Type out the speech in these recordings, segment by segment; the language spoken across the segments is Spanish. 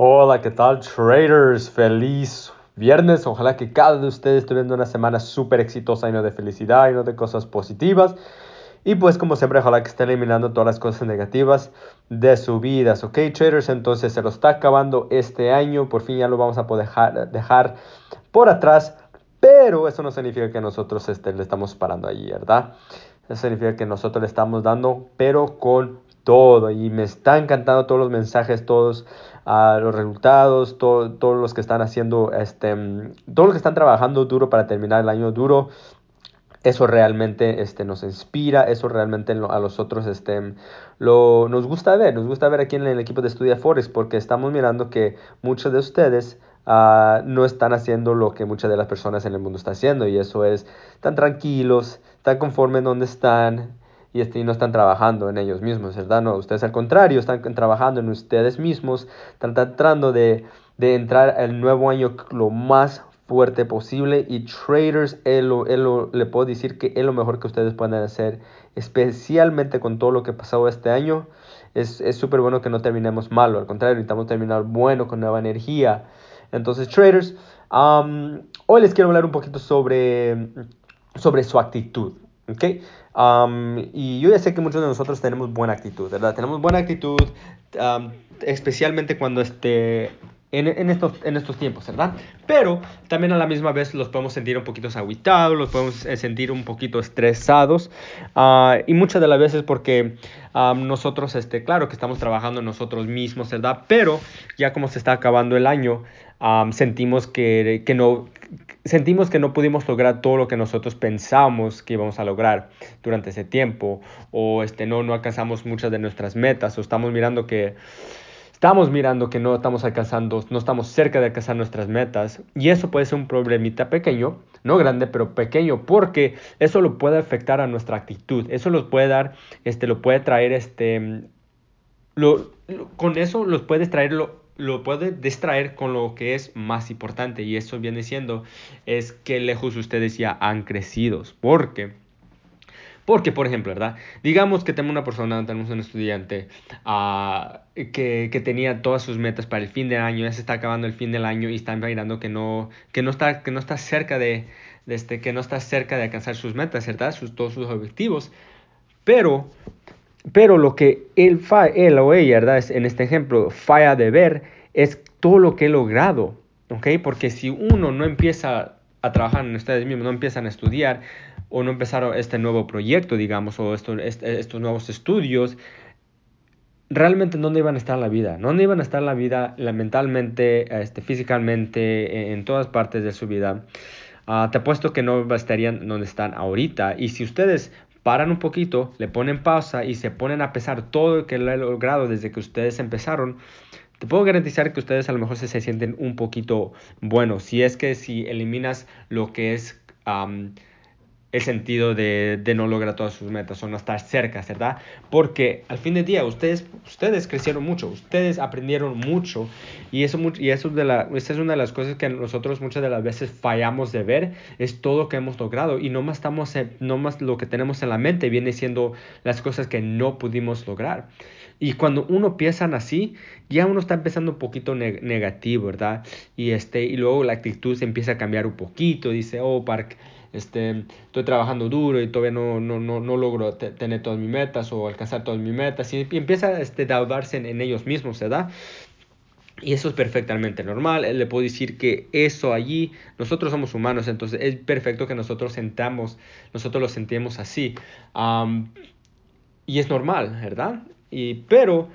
Hola, ¿qué tal traders? Feliz viernes. Ojalá que cada uno de ustedes esté viendo una semana súper exitosa, lleno de felicidad, lleno de cosas positivas. Y pues como siempre, ojalá que estén eliminando todas las cosas negativas de su vida. ¿Ok, traders? Entonces se lo está acabando este año. Por fin ya lo vamos a poder dejar, dejar por atrás. Pero eso no significa que nosotros este, le estamos parando allí, ¿verdad? Eso significa que nosotros le estamos dando, pero con todo. Y me está encantando todos los mensajes, todos uh, los resultados, todos los que están haciendo, este, todos los que están trabajando duro para terminar el año duro. Eso realmente este, nos inspira, eso realmente a los otros este, lo, nos gusta ver, nos gusta ver aquí en el equipo de Estudia Forex porque estamos mirando que muchos de ustedes Uh, no están haciendo lo que muchas de las personas en el mundo están haciendo y eso es, están tranquilos, están conformes donde están, y, este, no están trabajando en ellos mismos, ¿verdad? No, ustedes al contrario, están trabajando en ustedes mismos, están tratando de, de entrar al nuevo año lo más fuerte posible y traders, él, él, le puedo decir que es lo mejor que ustedes pueden hacer, especialmente con todo lo que pasó este año. Es súper bueno que no terminemos malo, al contrario, necesitamos terminar bueno, con nueva energía. Entonces, traders, hoy les quiero hablar un poquito sobre, sobre su actitud. ¿Okay? y yo ya sé que muchos de nosotros tenemos buena actitud, ¿verdad? Tenemos buena actitud, especialmente cuando este, en, estos, en estos tiempos, ¿verdad? Pero también a la misma vez los podemos sentir un poquito aguitados, los podemos eh, sentir un poquito estresados ah, y muchas de las veces porque nosotros, este, claro que estamos trabajando nosotros mismos, ¿verdad? Pero ya como se está acabando el año, sentimos que, que, no, sentimos que no pudimos lograr todo lo que nosotros pensamos que íbamos a lograr durante ese tiempo o este, no, no alcanzamos muchas de nuestras metas o estamos mirando que estamos mirando que no estamos alcanzando, no estamos cerca de alcanzar nuestras metas y eso puede ser un problemita pequeño, no grande, pero pequeño, porque eso lo puede afectar a nuestra actitud, eso lo puede dar, este, lo puede traer, este, lo, con eso los puedes traerlo lo puede distraer con lo que es más importante y eso viene siendo es que lejos ustedes ya han crecido. Porque, porque por ejemplo, ¿verdad? Digamos que tenemos una persona, tenemos un estudiante uh, que, que, tenía todas sus metas para el fin del año, ya se está acabando el fin del año y está mirando que no, que no, está, que no está cerca de, de este, que no está cerca de alcanzar sus metas, ¿verdad? Sus, todos sus objetivos. Pero pero lo que él, él o ella, ¿verdad? en este ejemplo, falla de ver es todo lo que he logrado, ¿ok? Porque si uno no empieza a trabajar en ustedes mismos, no empiezan a estudiar o no empezaron este nuevo proyecto, digamos, o estos, estos nuevos estudios, realmente dónde iban a estar en la vida, dónde iban a estar en la vida mentalmente, este, físicamente, en, todas partes de su vida. Uh, te apuesto que no estarían donde están ahorita. Y si ustedes paran un poquito, le ponen pausa y se ponen a pesar todo lo que he logrado desde que ustedes empezaron, te puedo garantizar que ustedes a lo mejor se, se sienten un poquito buenos. Si es que si eliminas lo que es el sentido de, de, no lograr todas sus metas o no estar cerca, ¿verdad? Porque al fin del día ustedes, ustedes crecieron mucho, ustedes aprendieron mucho y eso, y eso de la, esa es una de las cosas que nosotros muchas de las veces fallamos de ver, es todo lo que hemos logrado y no más, estamos no más lo que tenemos en la mente viene siendo las cosas que no pudimos lograr. Y cuando uno piensa así, ya uno está empezando un poquito negativo, ¿verdad? Y, este, y luego la actitud se empieza a cambiar un poquito, dice, oh, Park este, estoy trabajando duro y todavía no, no, no, no logro tener todas mis metas o alcanzar todas mis metas y, empieza este, a daudarse en, ellos mismos, ¿verdad? Y eso es perfectamente normal. Le puedo decir que eso allí, nosotros somos humanos, entonces es perfecto que nosotros sentamos, nosotros lo sentimos así. y es normal, ¿verdad? Y, pero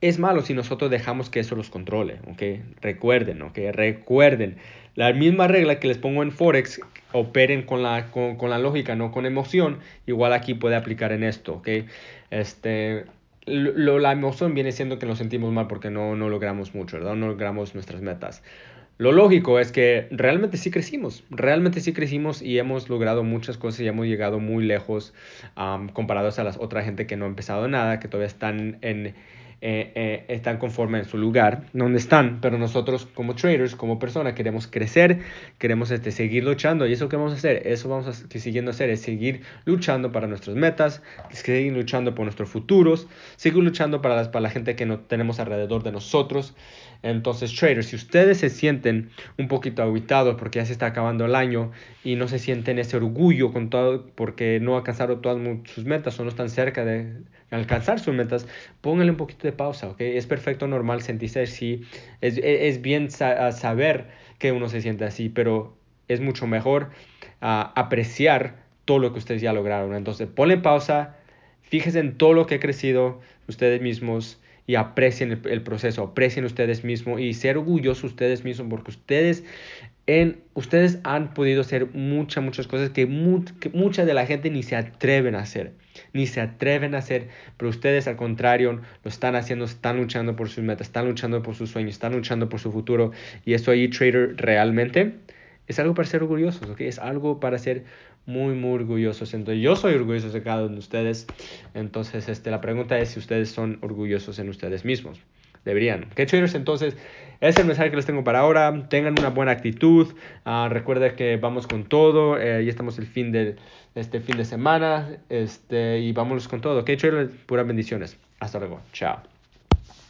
es malo si nosotros dejamos que eso los controle, ¿ok? Recuerden, ¿ok? Recuerden. La misma regla que les pongo en Forex, operen con la, con, con la lógica, no con emoción, igual aquí puede aplicar en esto, ¿ok? Este, lo, la emoción viene siendo que nos sentimos mal porque no, no logramos mucho, ¿verdad? No logramos nuestras metas. Lo lógico es que realmente sí crecimos, realmente sí crecimos y hemos logrado muchas cosas y hemos llegado muy lejos comparados a las otra gente que no ha empezado nada, que todavía están en, eh, eh, están conformes en su lugar, donde están, pero nosotros como traders, como personas, queremos crecer, queremos este, seguir luchando y eso que vamos a hacer, eso vamos a seguir siguiendo hacer es seguir luchando para nuestras metas, seguir luchando por nuestros futuros, seguir luchando para, las, para la gente que no tenemos alrededor de nosotros. Entonces, traders, si ustedes se sienten un poquito aguitados porque ya se está acabando el año y no se sienten ese orgullo con todo porque no alcanzaron todas sus metas o no están cerca de alcanzar sus metas, pónganle un poquito de pausa, ¿ok? Es perfecto, normal sentirse así, es, es, bien saber que uno se siente así, pero es mucho mejor apreciar todo lo que ustedes ya lograron. Entonces, ponle pausa, fíjense en todo lo que ha crecido ustedes mismos y aprecien el, proceso, aprecien ustedes mismos y ser orgullosos ustedes mismos porque ustedes en, ustedes han podido hacer muchas, muchas cosas que, que, mucha de la gente ni se atreven a hacer, ni se atreven a hacer, pero ustedes al contrario lo están haciendo, están luchando por sus metas, están luchando por sus sueños, están luchando por su futuro y eso ahí, trader, realmente es algo para ser orgullosos, ¿ok? Es algo para ser muy, muy orgullosos. Entonces, yo soy orgulloso de cada uno de ustedes. Entonces, este, la pregunta es si ustedes son orgullosos en ustedes mismos. Deberían. ¿Qué traders? Entonces, ese es el mensaje que les tengo para ahora. Tengan una buena actitud. Uh, recuerda que vamos con todo. Eh, ya estamos el fin de este fin de semana. Este, y vámonos con todo. ¿Qué traders? Puras bendiciones. Hasta luego. Chao.